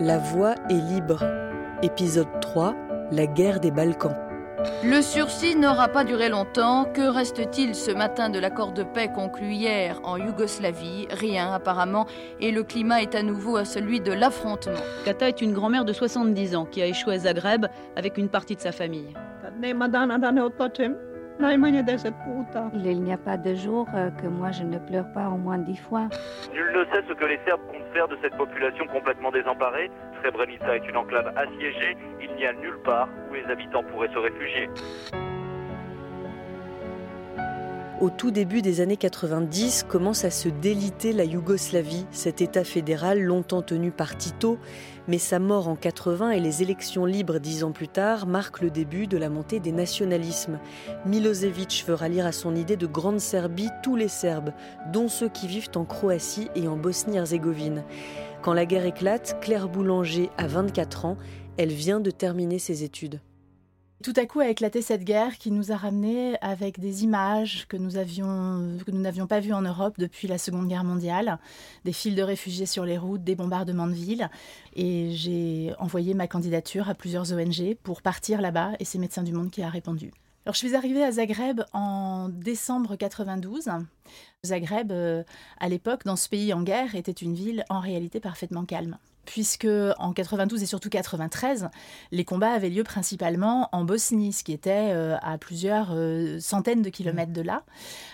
La voix est libre. Épisode 3. La guerre des Balkans. Le sursis n'aura pas duré longtemps. Que reste-t-il ce matin de l'accord de paix conclu hier en Yougoslavie? Rien apparemment, et le climat est à nouveau à celui de l'affrontement. Kata est une grand-mère de 70 ans qui a échoué à Zagreb avec une partie de sa famille. Il n'y a pas de jour euh, que moi je ne pleure pas au moins dix fois. Nul ne sait ce que les Serbes comptent faire de cette population complètement désemparée. Srebrenica est une enclave assiégée. Il n'y a nulle part où les habitants pourraient se réfugier. Au tout début des années 90, commence à se déliter la Yougoslavie, cet État fédéral longtemps tenu par Tito, mais sa mort en 80 et les élections libres dix ans plus tard marquent le début de la montée des nationalismes. Milosevic veut rallier à son idée de grande Serbie tous les Serbes, dont ceux qui vivent en Croatie et en Bosnie-Herzégovine. Quand la guerre éclate, Claire Boulanger a 24 ans, elle vient de terminer ses études. Tout à coup a éclaté cette guerre qui nous a ramenés avec des images que nous n'avions pas vues en Europe depuis la Seconde Guerre mondiale, des files de réfugiés sur les routes, des bombardements de villes, et j'ai envoyé ma candidature à plusieurs ONG pour partir là-bas, et c'est Médecins du Monde qui a répondu. Alors, je suis arrivée à Zagreb en décembre 92. Zagreb, euh, à l'époque, dans ce pays en guerre, était une ville en réalité parfaitement calme puisque en 92 et surtout 93, les combats avaient lieu principalement en Bosnie, ce qui était euh, à plusieurs euh, centaines de kilomètres de là.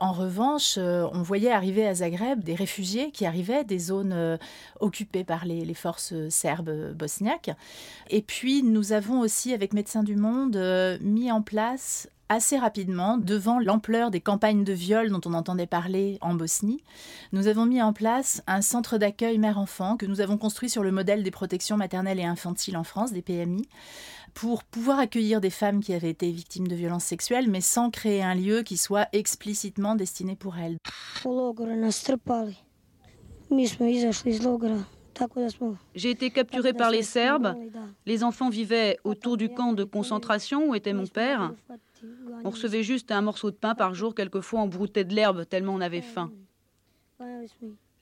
En revanche, euh, on voyait arriver à Zagreb des réfugiés qui arrivaient des zones occupées par les, les, forces serbes bosniaques. Et puis, nous avons aussi, avec Médecins du Monde, mis en place assez rapidement, devant l'ampleur des campagnes de viol dont on entendait parler en Bosnie, nous avons mis en place un centre d'accueil mère-enfant que nous avons construit sur le modèle des protections maternelles et infantiles en France, des PMI, pour pouvoir accueillir des femmes qui avaient été victimes de violences sexuelles, mais sans créer un lieu qui soit explicitement destiné pour elles. J'ai été capturée par les Serbes. Les enfants vivaient autour du camp de concentration où était mon père. On recevait juste un morceau de pain par jour, quelquefois on broutait de l'herbe tellement on avait faim.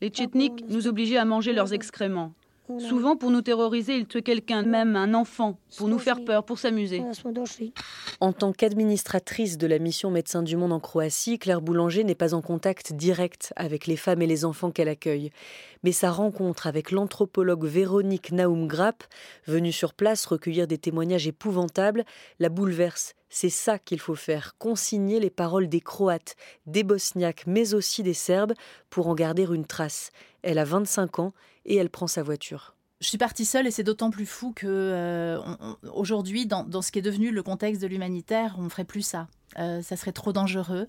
Les tchétniks nous obligeaient à manger leurs excréments. Souvent, pour nous terroriser, ils tuaient quelqu'un, même un enfant, pour nous faire peur, pour s'amuser. En tant qu'administratrice de la mission Médecins du Monde en Croatie, Claire Boulanger n'est pas en contact direct avec les femmes et les enfants qu'elle accueille. Mais sa rencontre avec l'anthropologue Véronique Naum Grapp, venue sur place recueillir des témoignages épouvantables, la bouleverse c'est ça qu'il faut faire, consigner les paroles des Croates, des Bosniaques, mais aussi des Serbes, pour en garder une trace. Elle a 25 ans et elle prend sa voiture. Je suis partie seule et c'est d'autant plus fou que euh, aujourd'hui, dans, ce qui est devenu le contexte de l'humanitaire, on ne ferait plus ça. Euh, ça serait trop dangereux.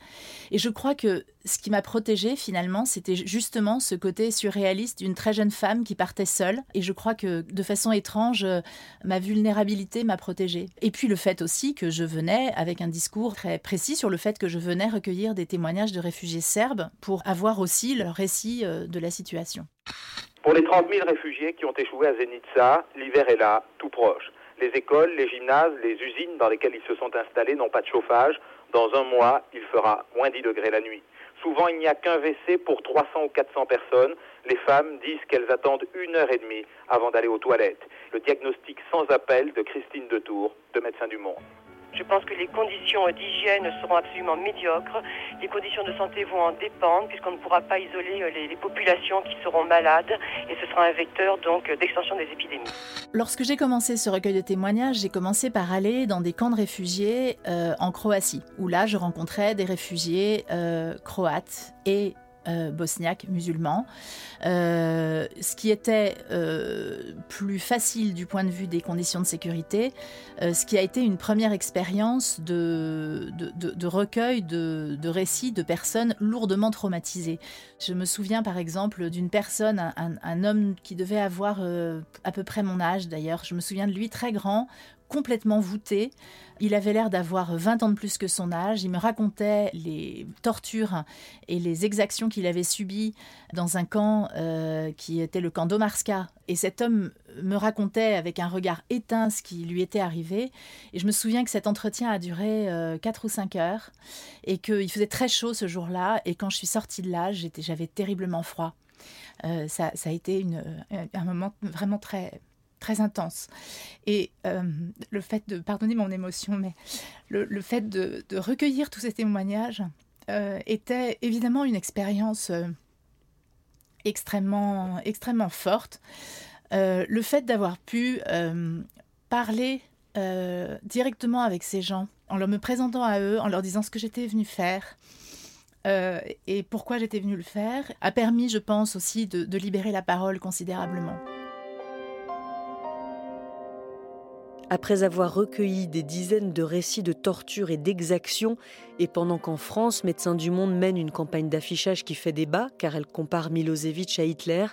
Et je crois que ce qui m'a protégée finalement, c'était justement ce côté surréaliste d'une très jeune femme qui partait seule. Et je crois que de façon étrange, euh, ma vulnérabilité m'a protégée. Et puis le fait aussi que je venais avec un discours très précis sur le fait que je venais recueillir des témoignages de réfugiés serbes pour avoir aussi leur récit de la situation. Pour les 30 000 réfugiés qui ont échoué à Zenica, l'hiver est là, tout proche. Les écoles, les gymnases, les usines dans lesquelles ils se sont installés n'ont pas de chauffage. Dans un mois, il fera moins 10 degrés la nuit. Souvent, il n'y a qu'un WC pour 300 ou 400 personnes. Les femmes disent qu'elles attendent une heure et demie avant d'aller aux toilettes. Le diagnostic sans appel de Christine Detour, de Médecins du Monde. Je pense que les conditions d'hygiène seront absolument médiocres. Les conditions de santé vont en dépendre puisqu'on ne pourra pas isoler euh, les, populations qui seront malades et ce sera un vecteur d'extension des épidémies. Lorsque j'ai commencé ce recueil de témoignages, j'ai commencé par aller dans des camps de réfugiés euh, en Croatie où là je rencontrais des réfugiés euh, croates et euh, bosniaques musulmans. Euh, ce qui était euh, plus facile du point de vue des conditions de sécurité, ce qui a été une première expérience de, de, recueil de, récits de personnes lourdement traumatisées. Je me souviens par exemple d'une personne, un, homme qui devait avoir à peu près mon âge d'ailleurs, je me souviens de lui très grand, complètement voûté. Il avait l'air d'avoir 20 ans de plus que son âge. Il me racontait les tortures et les exactions qu'il avait subies dans un camp euh, qui était le camp d'Omarska. Et cet homme me racontait avec un regard éteint ce qui lui était arrivé. Et je me souviens que cet entretien a duré 4 euh, ou 5 heures et qu'il faisait très chaud ce jour-là. Et quand je suis sortie de là, j'avais terriblement froid. Euh, ça, a été un moment vraiment très, très intense. Et le fait de, pardonnez mon émotion, mais le, fait de, recueillir tous ces témoignages était évidemment une expérience extrêmement, extrêmement forte. le fait d'avoir pu parler directement avec ces gens, en leur me présentant à eux, en leur disant ce que j'étais venue faire, euh, et pourquoi j'étais venue le faire, a permis, je pense, aussi de libérer la parole considérablement. Après avoir recueilli des dizaines de récits de torture et d'exactions, et pendant qu'en France, Médecins du Monde mène une campagne d'affichage qui fait débat, car elle compare Milosevic à Hitler,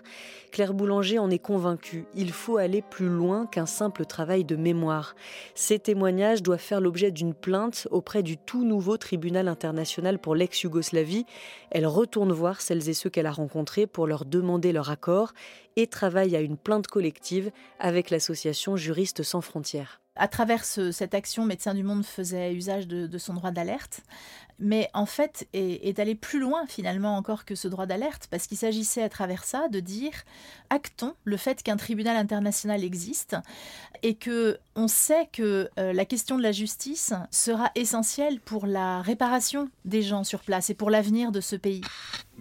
Claire Boulanger en est convaincue. Il faut aller plus loin qu'un simple travail de mémoire. Ces témoignages doivent faire l'objet d'une plainte auprès du tout nouveau tribunal international pour l'ex-Yougoslavie. Elle retourne voir celles et ceux qu'elle a rencontrés pour leur demander leur accord et travaille à une plainte collective avec l'association Juristes sans frontières à travers cette action, Médecins du Monde faisait usage de, son droit d'alerte, mais en fait est, est allé plus loin finalement encore que ce droit d'alerte, parce qu'il s'agissait à travers ça de dire actons le fait qu'un tribunal international existe et que on sait que euh, la question de la justice sera essentielle pour la réparation des gens sur place et pour l'avenir de ce pays.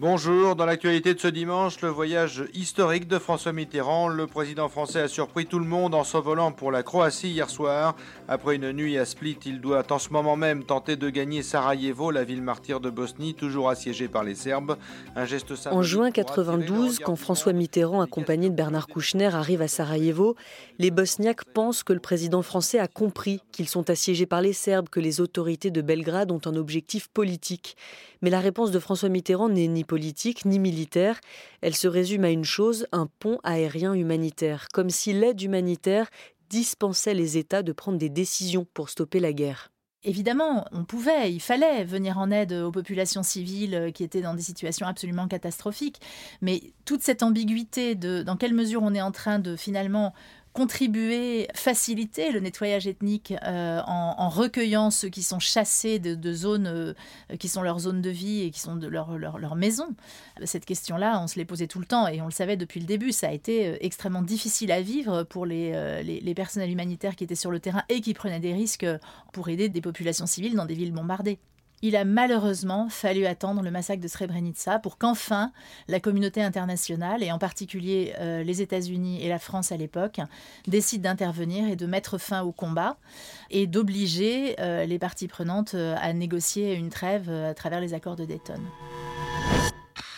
Bonjour, dans l'actualité de ce dimanche, le voyage historique de François Mitterrand. Le président français a surpris tout le monde en s'envolant pour la Croatie hier soir. Après une nuit à Split, il doit en ce moment même tenter de gagner Sarajevo, la ville martyre de Bosnie, toujours assiégée par les Serbes. Un geste En juin 92, quand François Mitterrand, accompagné de Bernard Kouchner, arrive à Sarajevo, les Bosniaques pensent que le président français a compris qu'ils sont assiégés par les Serbes, que les autorités de Belgrade ont un objectif politique. Mais la réponse de François Mitterrand n'est ni politique ni militaire. Elle se résume à une chose, un pont aérien humanitaire, comme si l'aide humanitaire dispensait les États de prendre des décisions pour stopper la guerre. Évidemment, on pouvait, il fallait venir en aide aux populations civiles qui étaient dans des situations absolument catastrophiques, mais toute cette ambiguïté de dans quelle mesure on est en train de finalement contribuer, faciliter le nettoyage ethnique euh, en, recueillant ceux qui sont chassés de, zones euh, qui sont leurs zones de vie et qui sont de leur, leur, maison. Cette question-là, on se l'est posée tout le temps et on le savait depuis le début. Ça a été euh, extrêmement difficile à vivre pour les personnels humanitaires qui étaient sur le terrain et qui prenaient des risques pour aider des populations civiles dans des villes bombardées. Il a malheureusement fallu attendre le massacre de Srebrenica pour qu'enfin la communauté internationale, et en particulier euh, les États-Unis et la France à l'époque, décident d'intervenir et de mettre fin au combat et d'obliger euh, les parties prenantes euh, à négocier une trêve à travers les accords de Dayton.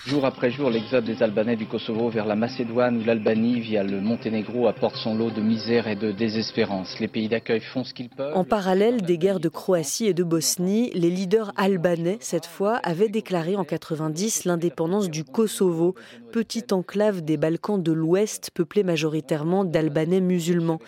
Jour après jour, l'exode des Albanais du Kosovo vers la Macédoine ou l'Albanie via le Monténégro apporte son lot de misère et de désespérance. Les pays d'accueil font ce qu'ils peuvent. En parallèle des guerres de Croatie et de Bosnie, les leaders albanais, cette fois, avaient déclaré en 90 l'indépendance du Kosovo, petite enclave des Balkans de l'Ouest peuplée majoritairement d'Albanais musulmans.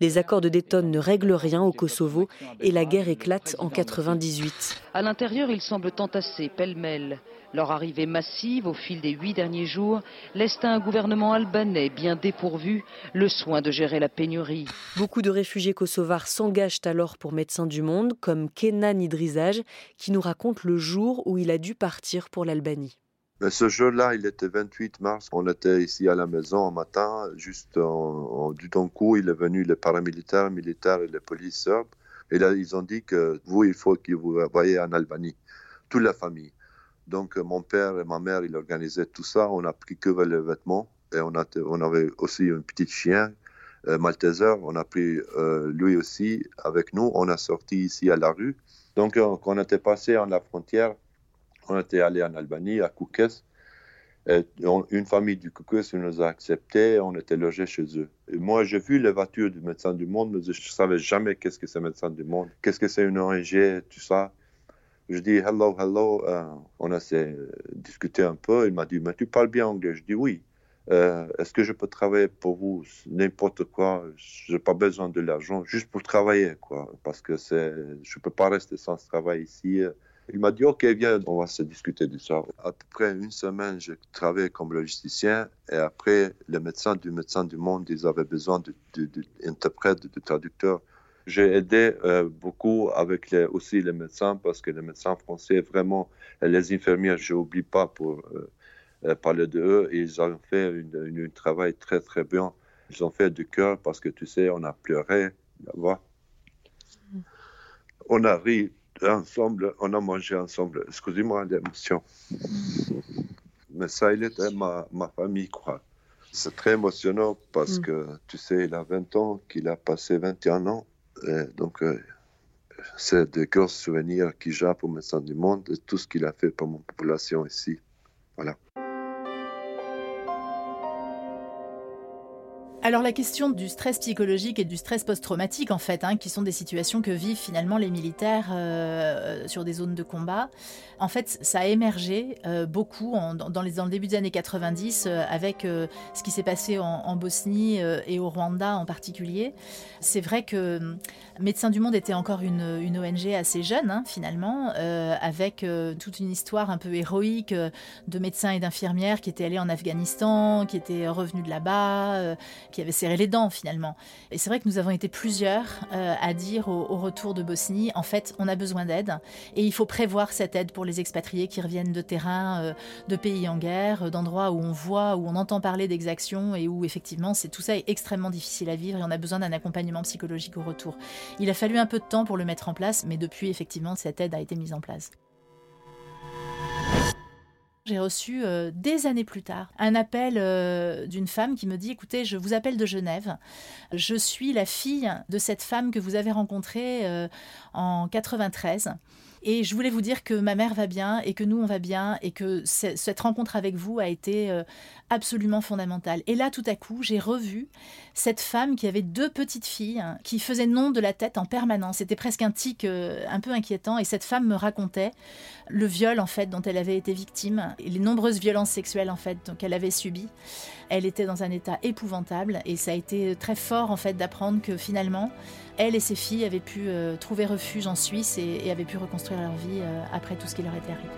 Les accords de Dayton ne règlent rien au Kosovo et la guerre éclate en 98. À l'intérieur, ils semblent entassés, pêle-mêle. Leur arrivée massive au fil des huit derniers jours laisse à un gouvernement albanais bien dépourvu le soin de gérer la pénurie. Beaucoup de réfugiés kosovars s'engagent alors pour Médecins du Monde, comme Kenan Idrizaj, qui nous raconte le jour où il a dû partir pour l'Albanie. Ce jour-là, il était 28 mars. On était ici à la maison un matin, juste en, du temps coup, il est venu les paramilitaires, militaires et les polices serbes. Et là, ils ont dit que vous, il faut que vous voyez en Albanie, toute la famille. Donc, euh, mon père et ma mère, ils organisaient tout ça. On a pris que les vêtements et on, avait aussi un petit chien, euh. On a pris euh, lui aussi avec nous. On a sorti ici à la rue. Donc, quand on était passé en la frontière, on était allé en Albanie, à Koukes. Et une famille du Koukes nous a acceptés. On était logés chez eux. Et moi, j'ai vu les voitures du Médecin du Monde, mais je ne savais jamais qu'est-ce que c'est Médecin du Monde, qu'est-ce que c'est une ONG, tout ça. Je dis hello, hello. Euh, on a discuté un peu. Il m'a dit, mais tu parles bien anglais. Je dis oui. Euh, est-ce que je peux travailler pour vous? N'importe quoi Je n'ai pas besoin de l'argent, juste pour travailler, quoi. Parce que je peux pas rester sans travail ici. Il m'a dit, OK, viens, on va se discuter de ça. À peu près une semaine, j'ai travaillé comme logisticien. Et après, les médecins du médecin du monde, ils avaient besoin d'interprètes, de, de, de traducteurs. J'ai aidé euh, beaucoup avec les, aussi les médecins parce que les médecins français, vraiment, les infirmières, je n'oublie pas pour euh, euh, parler de eux, ils ont fait un travail très très bien Ils ont fait du cœur parce que tu sais, on a pleuré là-bas. On a ri ensemble, on a mangé ensemble. Excusez-moi l'émotion. Mais ça, il était ma, ma famille, quoi. C'est très émotionnant parce mm. que, tu sais, il a 20 ans, qu'il a passé 21 ans. Et donc, euh, c'est des gros souvenirs qu'il j'ai pour Médecins du Monde et tout ce qu'il a fait pour mon population ici. Voilà. Alors la question du stress psychologique et du stress post-traumatique en fait, hein, qui sont des situations que vivent finalement les militaires euh, sur des zones de combat, en fait ça a émergé euh, beaucoup dans, les, le début des années 90 euh, avec ce qui s'est passé en, Bosnie et au Rwanda en particulier. C'est vrai que Médecins du Monde était encore une, ONG assez jeune hein, finalement, avec toute une histoire un peu héroïque de médecins et d'infirmières qui étaient allés en Afghanistan, qui étaient revenus de là-bas qui avait serré les dents finalement. Et c'est vrai que nous avons été plusieurs euh, à dire au, retour de Bosnie, en fait, on a besoin d'aide et il faut prévoir cette aide pour les expatriés qui reviennent de terrain, euh, de pays en guerre, euh, d'endroits où on voit, où on entend parler d'exactions et où effectivement c'est tout ça est extrêmement difficile à vivre et on a besoin d'un accompagnement psychologique au retour. Il a fallu un peu de temps pour le mettre en place, mais depuis effectivement cette aide a été mise en place. J'ai reçu euh, des années plus tard un appel euh, d'une femme qui me dit écoutez, je vous appelle de Genève. Je suis la fille de cette femme que vous avez rencontrée euh, en 93. Et je voulais vous dire que ma mère va bien et que nous, on va bien et que cette rencontre avec vous a été absolument fondamentale. Et là, tout à coup, j'ai revu cette femme qui avait deux petites filles hein, qui faisaient nom de la tête en permanence. C'était presque un tic un peu inquiétant. Et cette femme me racontait le viol, en fait, dont elle avait été victime et les nombreuses violences sexuelles, en fait, qu'elle avait subies. Elle était dans un état épouvantable et ça a été très fort, en fait, d'apprendre que finalement, elle et ses filles avaient pu euh, trouver refuge en Suisse et, avaient pu reconstruire leur vie euh, après tout ce qui leur était arrivé.